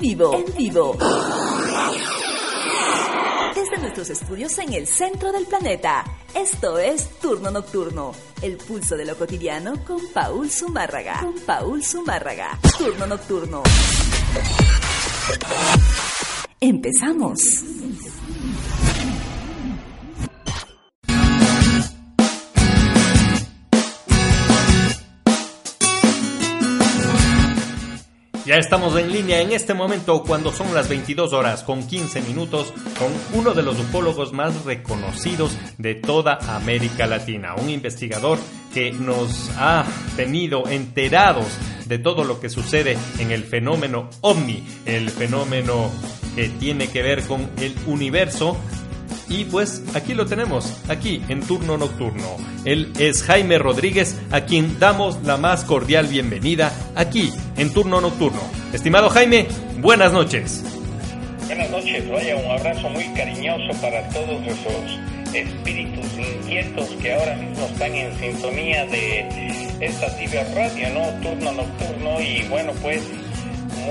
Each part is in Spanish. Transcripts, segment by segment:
vivo, en vivo. Desde nuestros estudios en el centro del planeta. Esto es Turno Nocturno, el pulso de lo cotidiano con Paul Zumárraga. Con Paul Zumárraga. Turno Nocturno. Empezamos. Ya estamos en línea en este momento cuando son las 22 horas con 15 minutos con uno de los ufólogos más reconocidos de toda América Latina, un investigador que nos ha tenido enterados de todo lo que sucede en el fenómeno ovni, el fenómeno que tiene que ver con el universo y pues aquí lo tenemos, aquí en turno nocturno. Él es Jaime Rodríguez, a quien damos la más cordial bienvenida aquí en turno nocturno. Estimado Jaime, buenas noches. Buenas noches, vaya un abrazo muy cariñoso para todos esos espíritus inquietos que ahora mismo están en sintonía de esta tibia radio, ¿no? Turno nocturno y bueno pues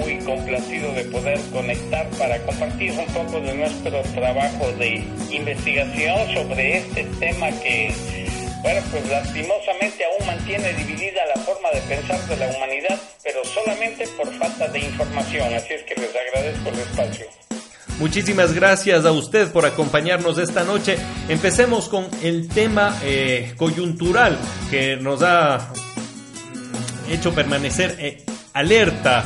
muy complacido de poder conectar para compartir un poco de nuestro trabajo de investigación sobre este tema que, bueno, pues lastimosamente aún mantiene dividida la forma de pensar de la humanidad, pero solamente por falta de información. Así es que les agradezco el espacio. Muchísimas gracias a usted por acompañarnos esta noche. Empecemos con el tema eh, coyuntural que nos ha hecho permanecer eh, alerta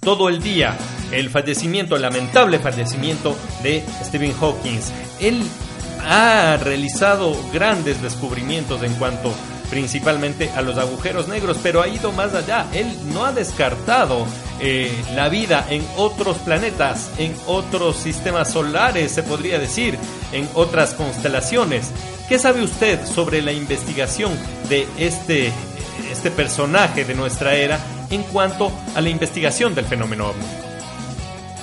todo el día el fallecimiento, el lamentable fallecimiento de Stephen Hawking. Él ha realizado grandes descubrimientos en cuanto principalmente a los agujeros negros, pero ha ido más allá. Él no ha descartado eh, la vida en otros planetas, en otros sistemas solares, se podría decir, en otras constelaciones. ¿Qué sabe usted sobre la investigación de este, este personaje de nuestra era en cuanto a la investigación del fenómeno ovni?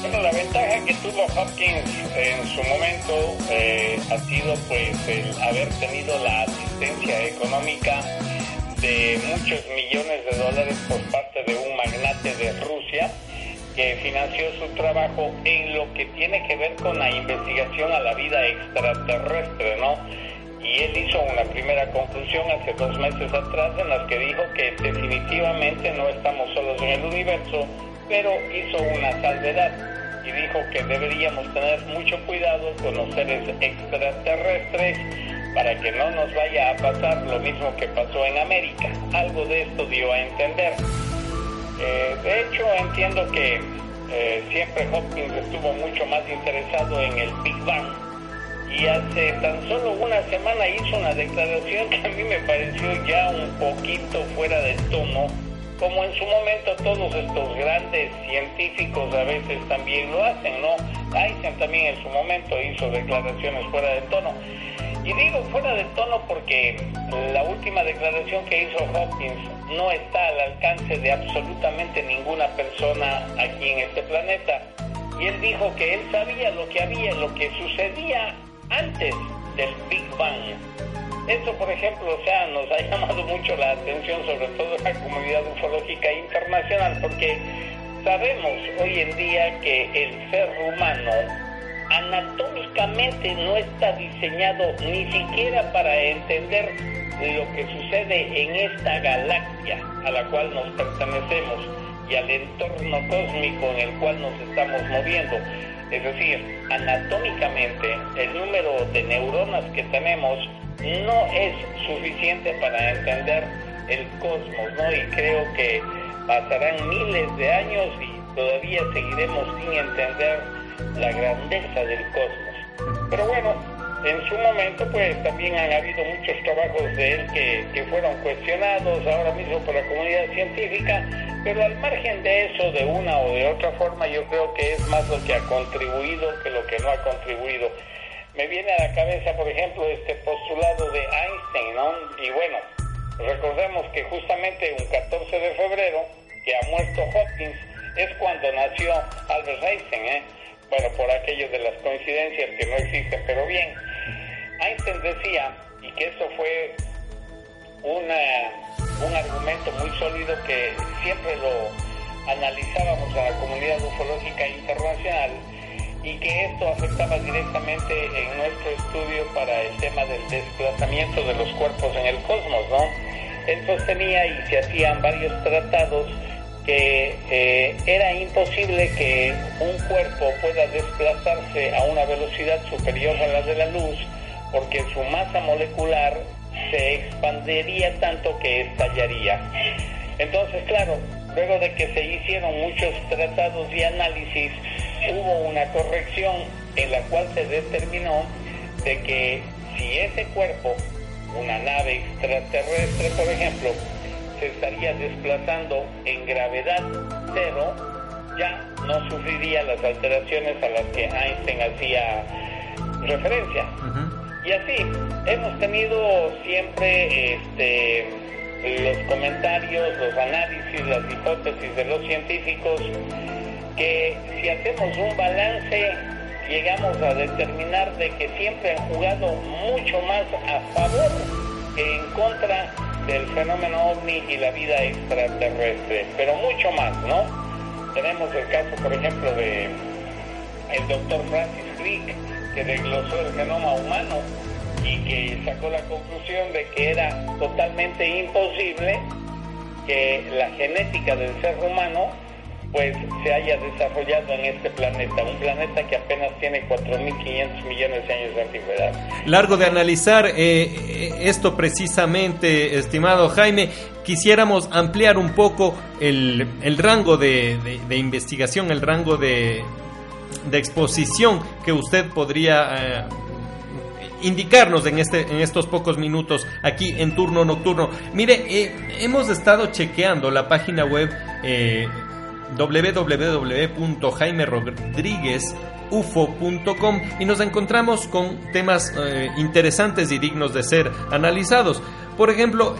Bueno, la ventaja que tuvo Hopkins en su momento eh, ha sido pues el haber tenido la asistencia económica de muchos millones de dólares por parte de un magnate de Rusia que financió su trabajo en lo que tiene que ver con la investigación a la vida extraterrestre, ¿no? y él hizo una primera conclusión hace dos meses atrás en la que dijo que definitivamente no estamos solos en el universo, pero hizo una salvedad y dijo que deberíamos tener mucho cuidado con los seres extraterrestres para que no nos vaya a pasar lo mismo que pasó en América. Algo de esto dio a entender. Eh, de hecho, entiendo que eh, siempre Hopkins estuvo mucho más interesado en el Big Bang y hace tan solo una semana hizo una declaración que a mí me pareció ya un poquito fuera de tono, como en su momento todos estos grandes científicos a veces también lo hacen, ¿no? Einstein también en su momento hizo declaraciones fuera de tono. Y digo fuera de tono porque la última declaración que hizo Hopkins no está al alcance de absolutamente ninguna persona aquí en este planeta. Y él dijo que él sabía lo que había, lo que sucedía antes del Big Bang. Esto, por ejemplo, o sea, nos ha llamado mucho la atención, sobre todo en la comunidad ufológica internacional, porque sabemos hoy en día que el ser humano anatómicamente no está diseñado ni siquiera para entender lo que sucede en esta galaxia a la cual nos pertenecemos y al entorno cósmico en el cual nos estamos moviendo. Es decir, anatómicamente el número de neuronas que tenemos no es suficiente para entender el cosmos, ¿no? Y creo que pasarán miles de años y todavía seguiremos sin entender la grandeza del cosmos. Pero bueno, en su momento pues también han habido muchos trabajos de él que, que fueron cuestionados ahora mismo por la comunidad científica pero al margen de eso, de una o de otra forma, yo creo que es más lo que ha contribuido que lo que no ha contribuido. Me viene a la cabeza, por ejemplo, este postulado de Einstein, ¿no? Y bueno, recordemos que justamente un 14 de febrero, que ha muerto Hopkins, es cuando nació Albert Einstein, ¿eh? Bueno, por aquello de las coincidencias que no existen, pero bien. Einstein decía, y que esto fue una un argumento muy sólido que siempre lo, analizábamos a la comunidad ufológica internacional y que esto afectaba directamente en nuestro estudio para el tema del desplazamiento de los cuerpos en el cosmos, ¿no? Él sostenía y se hacían varios tratados que eh, era imposible que un cuerpo pueda desplazarse a una velocidad superior a la de la luz porque su masa molecular se expandiría tanto que estallaría. Entonces, claro, luego de que se hicieron muchos tratados y análisis, hubo una corrección en la cual se determinó de que si ese cuerpo, una nave extraterrestre, por ejemplo, se estaría desplazando en gravedad cero, ya no sufriría las alteraciones a las que Einstein hacía referencia. Y así, hemos tenido siempre este, los comentarios, los análisis, las hipótesis de los científicos, que si hacemos un balance, llegamos a determinar de que siempre han jugado mucho más a favor que en contra del fenómeno ovni y la vida extraterrestre, pero mucho más, ¿no? Tenemos el caso, por ejemplo, de el doctor Francis Crick, que desglosó el genoma humano y que sacó la conclusión de que era totalmente imposible que la genética del ser humano pues se haya desarrollado en este planeta, un planeta que apenas tiene 4.500 millones de años de antigüedad. Largo de analizar eh, esto precisamente, estimado Jaime, quisiéramos ampliar un poco el, el rango de, de, investigación, el rango de, de, exposición que usted podría... Eh, indicarnos en, este, en estos pocos minutos aquí en turno nocturno. Mire, eh, hemos estado chequeando la página web eh, www.jaimerodriguezufo.com y nos encontramos con temas eh, interesantes y dignos de ser analizados. Por ejemplo,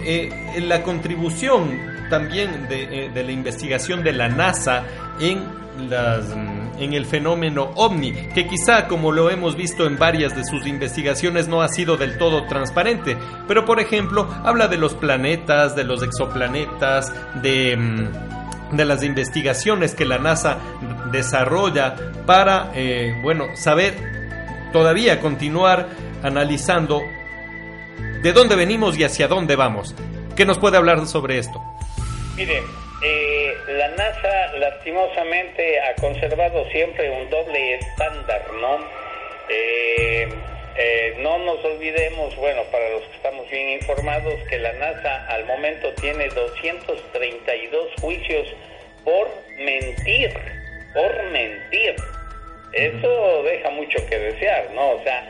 la contribución también de, de, la investigación de la NASA en, las, mm, en el fenómeno ovni, que quizá como lo hemos visto en varias de sus investigaciones no ha sido del todo transparente, pero por ejemplo habla de los planetas, de los exoplanetas, de... Mm, las investigaciones que la NASA desarrolla para, eh, bueno, saber todavía continuar analizando de dónde venimos y hacia dónde vamos. ¿Qué nos puede hablar sobre esto? Mire, eh, la NASA lastimosamente ha conservado siempre un doble estándar, ¿no? Eh, eh, no nos olvidemos, bueno, para los que estamos bien informados, que la NASA al momento tiene 232 juicios por mentir, por mentir. Eso deja mucho que desear, ¿no? O sea,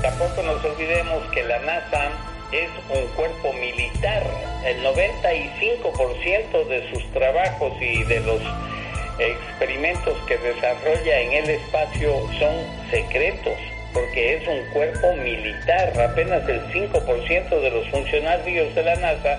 tampoco nos olvidemos que la NASA es un cuerpo militar. El 95% de sus trabajos y de los experimentos que desarrolla en el espacio son secretos porque es un cuerpo militar. Apenas el 5% de los funcionarios de la NASA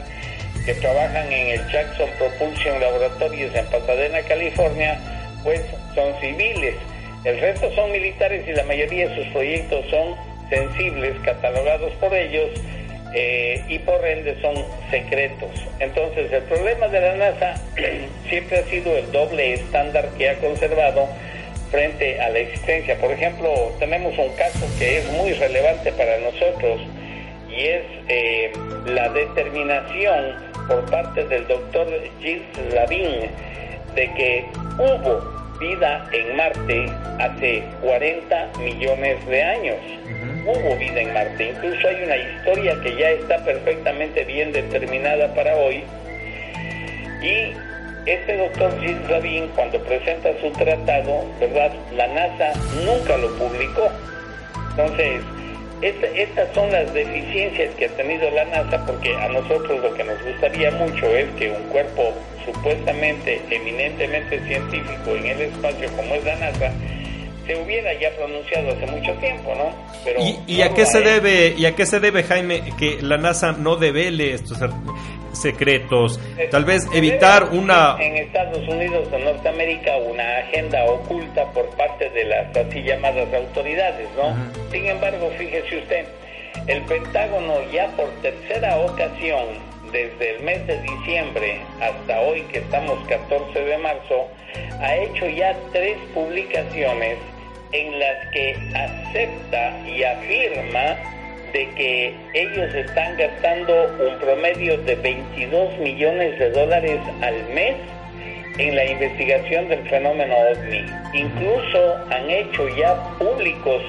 que trabajan en el Jackson Propulsion Laboratories en Pasadena, California, pues son civiles. El resto son militares y la mayoría de sus proyectos son sensibles, catalogados por ellos eh, y por ende son secretos. Entonces el problema de la NASA siempre ha sido el doble estándar que ha conservado frente a la existencia. Por ejemplo, tenemos un caso que es muy relevante para nosotros y es eh, la determinación por parte del doctor Gilles Lavin de que hubo vida en Marte hace 40 millones de años. Hubo vida en Marte. Incluso hay una historia que ya está perfectamente bien determinada para hoy. Y este doctor Gilles Rabin, cuando presenta su tratado, ¿verdad? La NASA nunca lo publicó. Entonces, estas son las deficiencias que ha tenido la NASA porque a nosotros lo que nos gustaría mucho es que un cuerpo supuestamente eminentemente científico en el espacio como es la NASA se hubiera ya pronunciado hace mucho tiempo, ¿no? Pero ¿Y, a qué se debe y a qué se debe Jaime que la NASA no devele estos secretos, tal vez evitar una... En Estados Unidos o Norteamérica una agenda oculta por parte de las así llamadas autoridades, ¿no? Sin embargo, fíjese usted, el Pentágono ya por tercera ocasión desde el mes de diciembre hasta hoy que estamos 14 de marzo, ha hecho ya tres publicaciones en las que acepta y afirma de que ellos están gastando un promedio de 22 millones de dólares al mes en la investigación del fenómeno ovni. Incluso han hecho ya públicos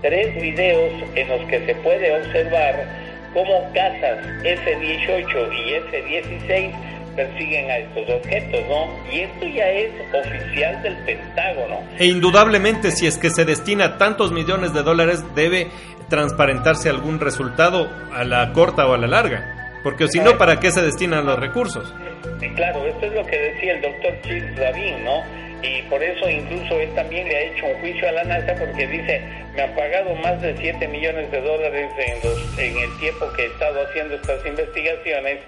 tres videos en los que se puede observar cómo casas F-18 y F-16 persiguen a estos objetos, ¿no? Y esto ya es oficial del Pentágono. E indudablemente, si es que se destina tantos millones de dólares, debe transparentarse algún resultado a la corta o a la larga. Porque si no, ¿para qué se destinan los recursos? Sí, claro, esto es lo que decía el doctor Chris Rabin, ¿no? Y por eso incluso él también le ha hecho un juicio a la NASA porque dice, me han pagado más de 7 millones de dólares en, los, en el tiempo que he estado haciendo estas investigaciones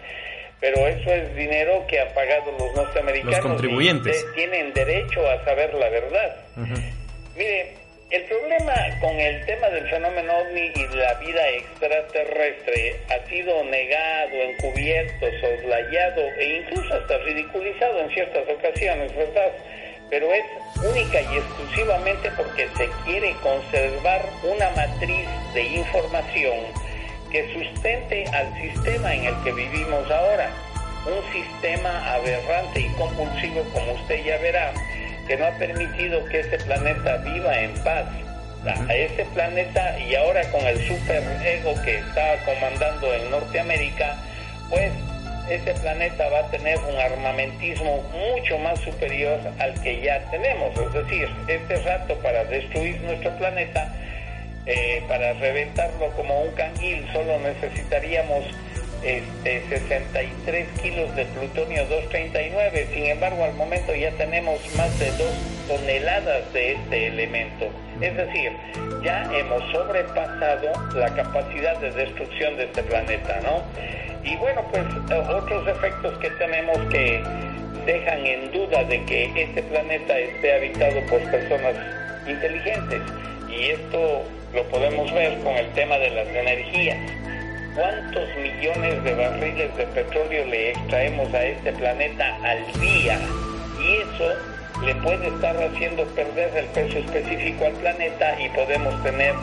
pero eso es dinero que han pagado los norteamericanos. Los contribuyentes. Y tienen derecho a saber la verdad. Mire, el problema con el tema del fenómeno ovni y la vida extraterrestre ha sido negado, encubierto, soslayado e incluso hasta ridiculizado en ciertas ocasiones, ¿verdad? Pero es única y exclusivamente porque se quiere conservar una matriz de información que sustente al sistema en el que vivimos ahora. Un sistema aberrante y compulsivo, como usted ya verá, que no ha permitido que este planeta viva en paz. A este planeta y ahora con el super ego que está comandando en Norteamérica, pues este planeta va a tener un armamentismo mucho más superior al que ya tenemos. Es decir, este rato para destruir nuestro planeta eh, para reventarlo como un canguil solo necesitaríamos este, 63 kilos de plutonio 239, sin embargo al momento ya tenemos más de 2 toneladas de este elemento. Es decir, ya hemos sobrepasado la capacidad de destrucción de este planeta, ¿no? Y bueno, pues eh, otros efectos que tenemos que dejan en duda de que este planeta esté habitado por personas inteligentes. Y esto lo podemos ver con el tema de las energías. ¿Cuántos millones de barriles de petróleo le extraemos a este planeta al día? Y eso le puede estar haciendo perder el peso específico al planeta y podemos tener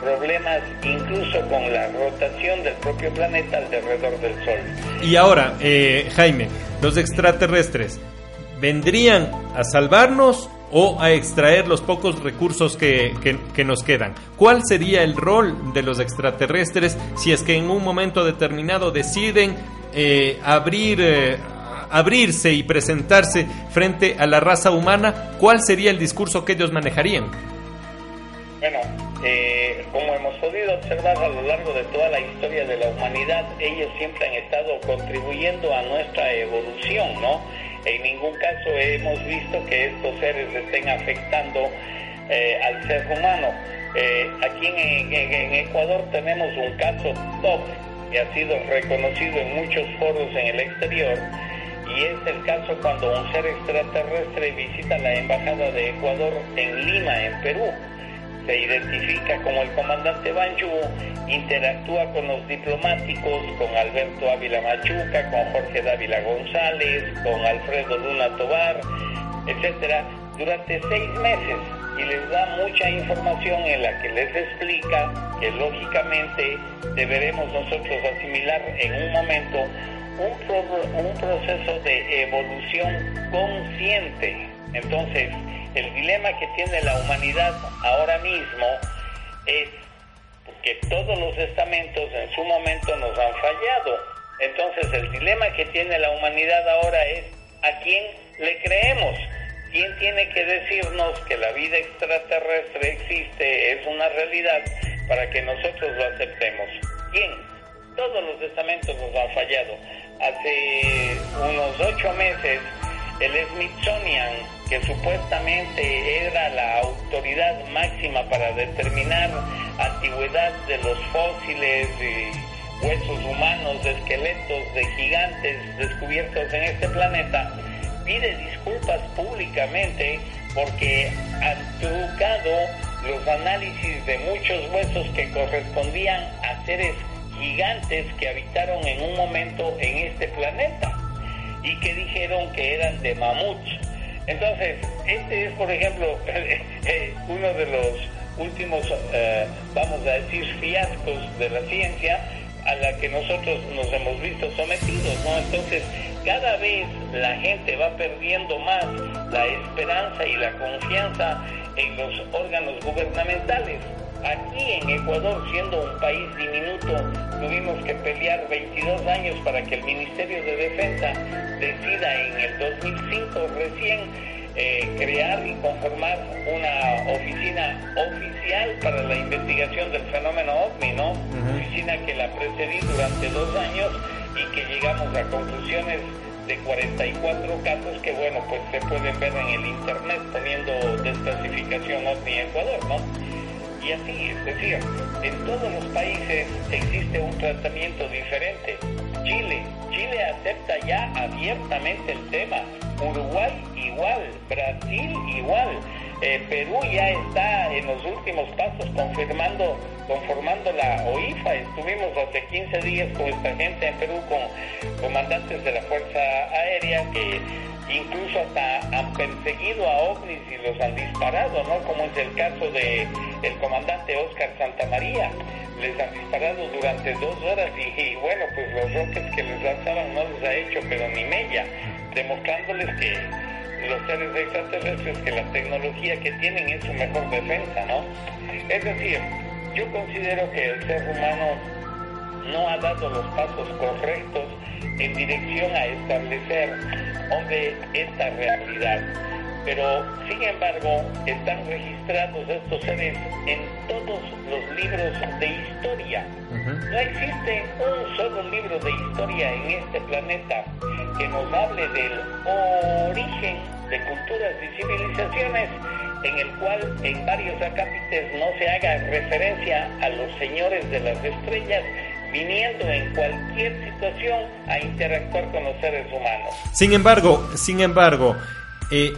problemas incluso con la rotación del propio planeta alrededor del Sol. Y ahora, eh, Jaime, los extraterrestres, ¿vendrían a salvarnos o a extraer los pocos recursos que, nos quedan. ¿Cuál sería el rol de los extraterrestres si es que en un momento determinado deciden eh, abrir, eh, abrirse y presentarse frente a la raza humana? ¿Cuál sería el discurso que ellos manejarían? Bueno, eh, como hemos podido observar a lo largo de toda la historia de la humanidad, ellos siempre han estado contribuyendo a nuestra evolución, ¿no? En ningún caso hemos visto que estos seres estén afectando eh, al ser humano. Eh, aquí en, Ecuador tenemos un caso top que ha sido reconocido en muchos foros en el exterior y es el caso cuando un ser extraterrestre visita la embajada de Ecuador en Lima, en Perú se identifica como el comandante Banju, interactúa con los diplomáticos, con Alberto Ávila Machuca, con Jorge Dávila González, con Alfredo Luna Tobar, etcétera, durante seis meses y les da mucha información en la que les explica que lógicamente deberemos nosotros asimilar en un momento un proceso de evolución consciente. Entonces, el dilema que tiene la humanidad ahora mismo es que todos los estamentos en su momento nos han fallado. Entonces el dilema que tiene la humanidad ahora es a quién le creemos. ¿Quién tiene que decirnos que la vida extraterrestre existe, es una realidad, para que nosotros lo aceptemos? ¿Quién? Todos los estamentos nos han fallado. Hace unos ocho meses el Smithsonian, que supuestamente era la autoridad máxima para determinar antigüedad de los fósiles y huesos humanos, esqueletos de gigantes descubiertos en este planeta, pide disculpas públicamente porque han trucado los análisis de muchos huesos que correspondían a seres gigantes que habitaron en un momento en este planeta y que dijeron que eran de mamuts. Entonces, este es, por ejemplo, eh, uno de los últimos, eh, vamos a decir, fiascos de la ciencia a la que nosotros nos hemos visto sometidos, ¿no? Entonces, cada vez la gente va perdiendo más la esperanza y la confianza en los órganos gubernamentales. Aquí en Ecuador, siendo un país diminuto, tuvimos que pelear 22 años para que el Ministerio de Defensa decida en el 2005 recién eh, crear y conformar una oficina oficial para la investigación del fenómeno OVNI, ¿no? Oficina que la precedí durante dos años y que llegamos a conclusiones de 44 casos que, bueno, pues se pueden ver en el internet poniendo desclasificación OVNI Ecuador, ¿no? Y así, es decir, en todos los países existe un tratamiento diferente. Chile, Chile acepta ya abiertamente el tema, Uruguay igual, Brasil igual. Eh, Perú ya está en los últimos pasos confirmando, conformando la OIFA. Estuvimos hace 15 días con esta gente en Perú, con comandantes de la Fuerza Aérea que incluso hasta han perseguido a ovnis y los han disparado, ¿no? Como es el caso de el comandante Oscar Santamaría. Les han disparado durante dos horas y, y bueno, pues los roques que les lanzaban no les ha hecho pero ni mella, demostrándoles que los seres extraterrestres que la tecnología que tienen es su mejor defensa, ¿no? Es decir, yo considero que el ser humano no ha dado los pasos correctos en dirección a establecer donde esta realidad. Pero, sin embargo, están registrados estos seres en todos los libros de historia. No existe un solo libro de historia en este planeta que nos hable del origen de culturas y civilizaciones en el cual en varios acápites no se haga referencia a los señores de las estrellas viniendo en cualquier situación a interactuar con los seres humanos. Sin embargo, sin embargo, eh,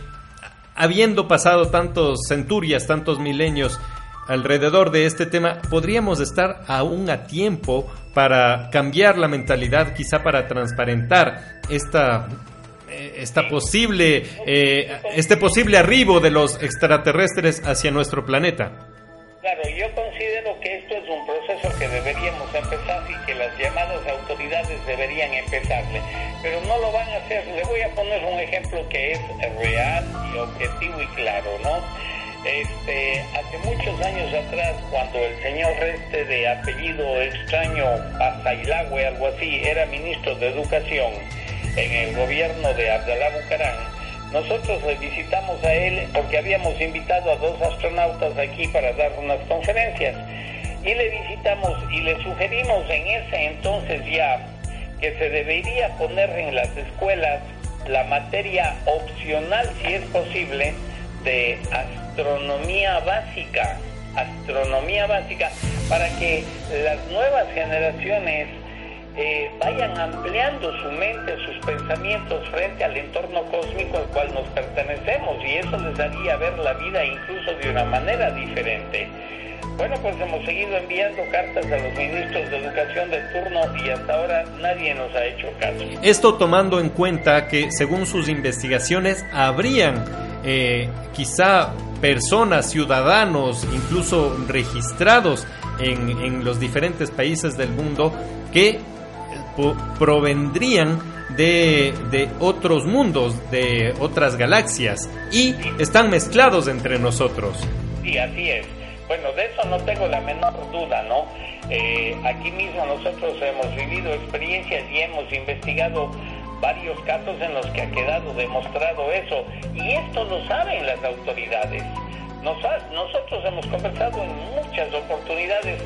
habiendo pasado tantos centurias, tantos milenios alrededor de este tema, podríamos estar aún a tiempo para cambiar la mentalidad, quizá para transparentar esta eh, esta posible eh, este posible arribo de los extraterrestres hacia nuestro planeta. Yo considero que esto es un proceso que deberíamos empezar y que las llamadas autoridades deberían empezarle, pero no lo van a hacer. Le voy a poner un ejemplo que es real y objetivo y claro, ¿no? Este, hace muchos años atrás, cuando el señor este de apellido extraño, Pasailagüe, algo así, era ministro de Educación en el gobierno de Abdalá Bucarán, nosotros le visitamos a él porque habíamos invitado a dos astronautas aquí para dar unas conferencias. Y le visitamos y le sugerimos en ese entonces ya que se debería poner en las escuelas la materia opcional, si es posible, de astronomía básica, astronomía básica, para que las nuevas generaciones eh, vayan ampliando su mente, sus pensamientos frente al entorno cósmico al cual nos pertenecemos y eso les haría ver la vida incluso de una manera diferente. Bueno, pues hemos seguido enviando cartas a los ministros de educación de turno y hasta ahora nadie nos ha hecho caso. Esto tomando en cuenta que según sus investigaciones habrían eh, quizá personas, ciudadanos, incluso registrados en, en los diferentes países del mundo que provendrían de, de, otros mundos, de otras galaxias, y están mezclados entre nosotros. Sí, así es. Bueno, de eso no tengo la menor duda, ¿no? Eh, aquí mismo nosotros hemos vivido experiencias y hemos investigado varios casos en los que ha quedado demostrado eso, y esto lo saben las autoridades. nosotros hemos conversado en muchas oportunidades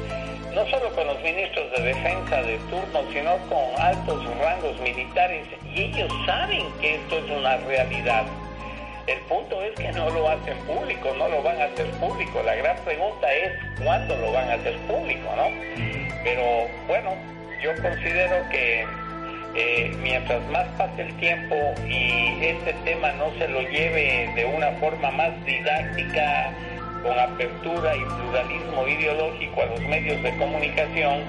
no solo con los ministros de defensa de turno, sino con altos rangos militares, y ellos saben que esto es una realidad. El punto es que no lo hacen público, no lo van a hacer público. La gran pregunta es cuándo lo van a hacer público, ¿no? Pero bueno, yo considero que eh, mientras más pase el tiempo y este tema no se lo lleve de una forma más didáctica, con apertura y pluralismo ideológico a los medios de comunicación,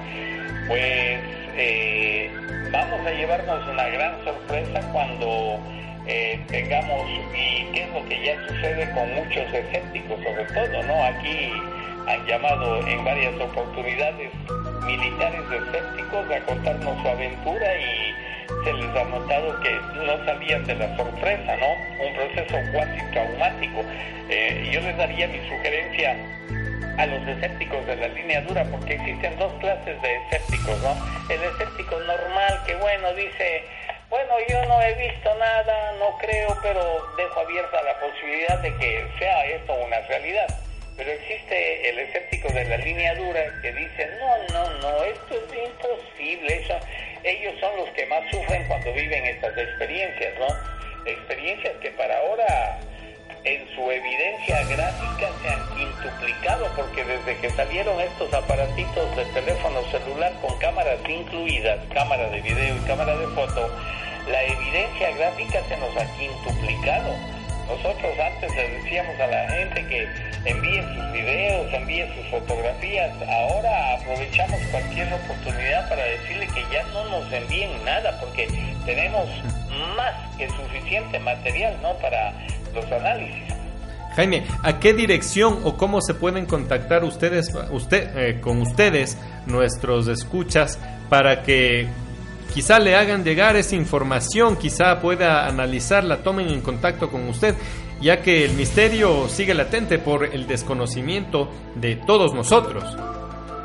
pues eh, vamos a llevarnos una gran sorpresa cuando eh, tengamos, y qué es lo que ya sucede con muchos escépticos sobre todo, ¿no? Aquí han llamado en varias oportunidades militares escépticos a contarnos su aventura y se les ha notado que no sabían de la sorpresa, ¿no? Un proceso cuasi traumático. Eh, yo les daría mi sugerencia a los escépticos de la línea dura porque existen dos clases de escépticos, ¿no? El escéptico normal que, bueno, dice, bueno, yo no he visto nada, no creo, pero dejo abierta la posibilidad de que sea esto una realidad. Pero existe el escéptico de la línea dura que dice, no, no, no, esto es imposible. Eso, ellos son los que más sufren cuando viven estas experiencias, ¿no? Experiencias que para ahora en su evidencia gráfica se han quintuplicado porque desde que salieron estos aparatitos de teléfono celular con cámaras incluidas, cámara de video y cámara de foto, la evidencia gráfica se nos ha quintuplicado. Nosotros antes le decíamos a la gente que envíe sus videos, envíe sus fotografías. Ahora aprovechamos cualquier oportunidad para decirle que ya no nos envíen nada porque tenemos más que suficiente material, ¿no? Para los análisis. Jaime, ¿a qué dirección o cómo se pueden contactar ustedes, usted, eh, con ustedes, nuestros escuchas, para que quizá le hagan llegar esa información, quizá pueda analizarla, tomen en contacto con usted, ya que el misterio sigue latente por el desconocimiento de todos nosotros.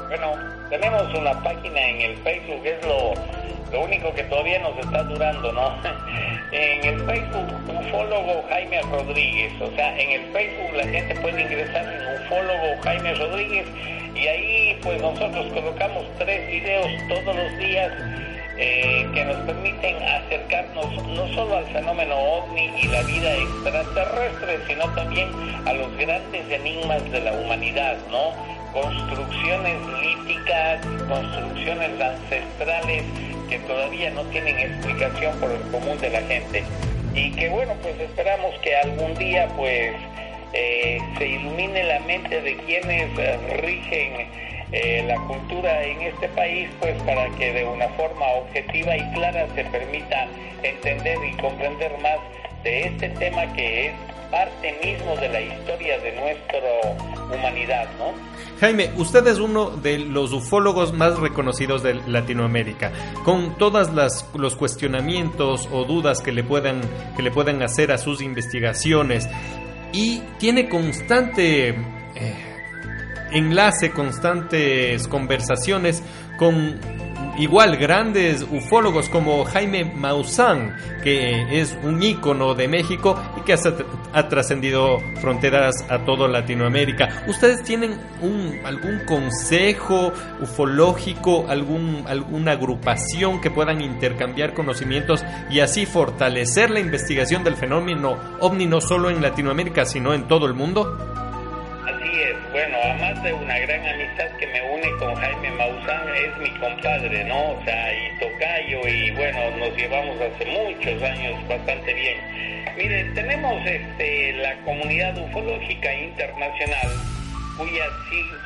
Bueno, tenemos una página en el Facebook, es lo, lo único que todavía nos está durando, ¿no? En el Facebook, ufólogo Jaime Rodríguez, o sea, en el Facebook la gente puede ingresar en ufólogo Jaime Rodríguez y ahí pues nosotros colocamos tres videos todos los días eh, que nos permiten acercarnos no solo al fenómeno ovni y la vida extraterrestre, sino también a los grandes enigmas de la humanidad, ¿no? Construcciones líticas, construcciones ancestrales que todavía no tienen explicación por el común de la gente. Y que bueno, pues esperamos que algún día pues eh, se ilumine la mente de quienes rigen eh, la cultura en este país, pues para que de una forma objetiva y clara se permita entender y comprender más de este tema que es parte mismo de la historia de nuestra humanidad, ¿no? Jaime, usted es uno de los ufólogos más reconocidos de Latinoamérica, con todas las los cuestionamientos o dudas que le puedan que le puedan hacer a sus investigaciones y tiene constante eh, enlace, constantes conversaciones con igual grandes ufólogos como Jaime Maussan, que es un ícono de México y que ha, trascendido fronteras a toda Latinoamérica. ¿Ustedes tienen un, algún consejo ufológico, algún, alguna agrupación que puedan intercambiar conocimientos y así fortalecer la investigación del fenómeno ovni no solo en Latinoamérica, sino en todo el mundo? Bueno, además de una gran amistad que me une con Jaime Maussan, es mi compadre, ¿no? O sea, y tocayo, y bueno, nos llevamos hace muchos años bastante bien. Miren, tenemos este, la Comunidad Ufológica Internacional, cuyas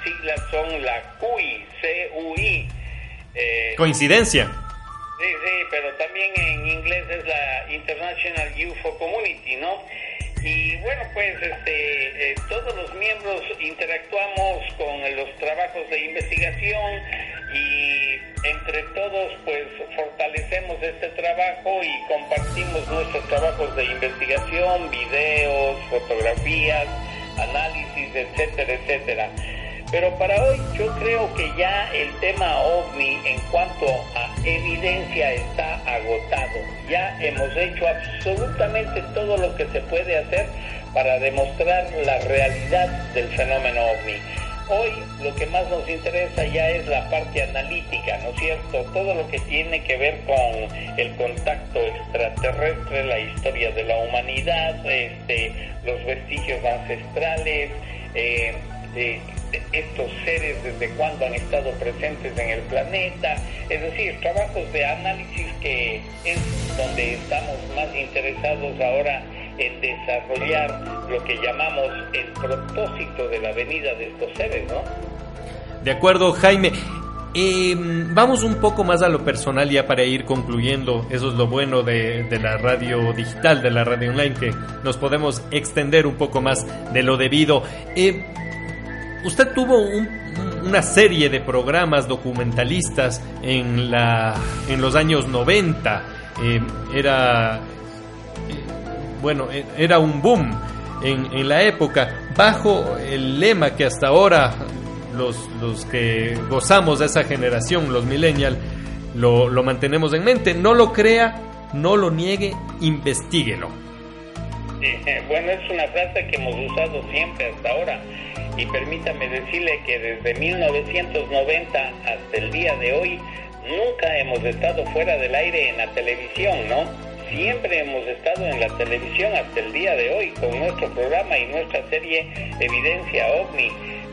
siglas son la CUI, C-U-I. Eh, Coincidencia. Sí, sí, pero también en inglés es la International UFO Community, ¿no? Y bueno, pues este, eh, todos los miembros interactuamos con los trabajos de investigación y entre todos pues fortalecemos este trabajo y compartimos nuestros trabajos de investigación, videos, fotografías, análisis, etcétera, etcétera. Pero para hoy yo creo que ya el tema ovni en cuanto a evidencia está agotado. Ya hemos hecho absolutamente todo lo que se puede hacer para demostrar la realidad del fenómeno ovni. Hoy lo que más nos interesa ya es la parte analítica, ¿no es cierto? Todo lo que tiene que ver con el contacto extraterrestre, la historia de la humanidad, este, los vestigios ancestrales, eh, estos seres desde cuándo han estado presentes en el planeta, es decir, trabajos de análisis que es donde estamos más interesados ahora en desarrollar lo que llamamos el propósito de la venida de estos seres, ¿no? De acuerdo, Jaime. Em, vamos un poco más a lo personal ya para ir concluyendo. Eso es lo bueno de, la radio digital, de la radio online, que nos podemos extender un poco más de lo debido. Eh, usted tuvo una serie de programas documentalistas en, la, en los años 90. Em, era, eh, bueno, e, era un boom en, en la época, bajo el lema que hasta ahora los, los que gozamos de esa generación, los millennials, lo, lo mantenemos en mente. No lo crea, no lo niegue, investiguelo. Bueno, es una frase que hemos usado siempre hasta ahora y permítame decirle que desde 1990 hasta el día de hoy nunca hemos estado fuera del aire en la televisión, ¿no? Siempre hemos estado en la televisión hasta el día de hoy con nuestro programa y nuestra serie Evidencia OVNI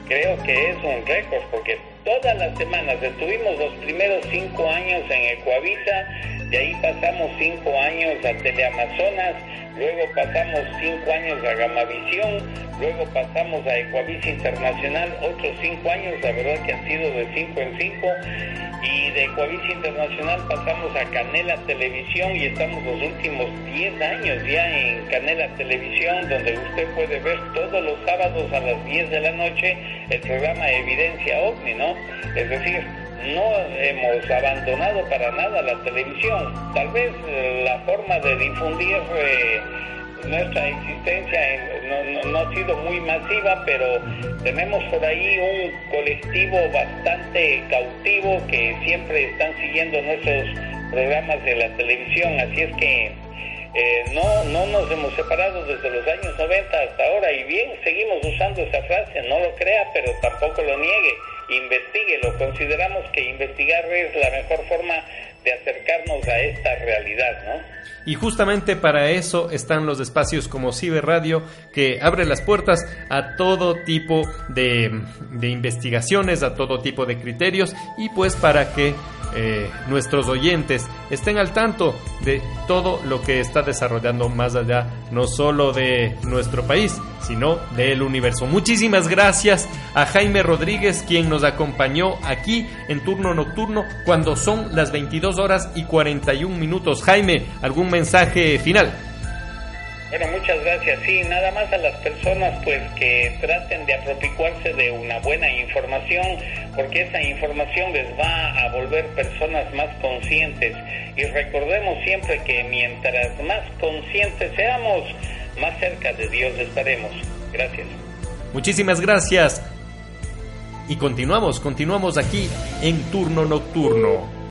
creo que es un récord porque todas las semanas estuvimos los primeros cinco años en Ecuavisa, de ahí pasamos cinco años a Teleamazonas, luego pasamos cinco años a Gamavisión, luego pasamos a Ecuavisa Internacional, otros cinco años, la verdad que han sido de cinco en cinco, y de Ecuavisa Internacional pasamos a Canela Televisión y estamos los últimos 10 años ya en Canela Televisión, donde usted puede ver todos los sábados a las 10 de la noche el programa Evidencia OVNI, ¿no? Es decir, no hemos abandonado para nada la televisión. Tal vez eh, la forma de difundir eh, nuestra existencia no, ha sido muy masiva, pero tenemos por ahí un colectivo bastante cautivo que siempre están siguiendo nuestros programas de la televisión, así es que eh, no, no nos hemos separado desde los años 90 hasta ahora. Y bien, seguimos usando esa frase, no lo crea, pero tampoco lo niegue, investiguelo, consideramos que investigar es la mejor forma de acercarnos a esta realidad, ¿no? Y justamente para eso están los espacios como Ciberradio, que abre las puertas a todo tipo de, de investigaciones, a todo tipo de criterios, y pues para que eh, nuestros oyentes estén al tanto de todo lo que está desarrollando más allá, no solo de nuestro país, sino del universo. Muchísimas gracias a Jaime Rodríguez, quien nos acompañó aquí en turno nocturno cuando son las 22 horas y 41 minutos. Jaime, ¿algún mensaje final? Bueno, muchas gracias. Sí, nada más a las personas pues que traten de apropicuarse de una buena información, porque esa información les va a volver personas más conscientes. Y recordemos siempre que mientras más conscientes seamos, más cerca de Dios estaremos. Gracias. Muchísimas gracias. Y continuamos, continuamos aquí en turno nocturno.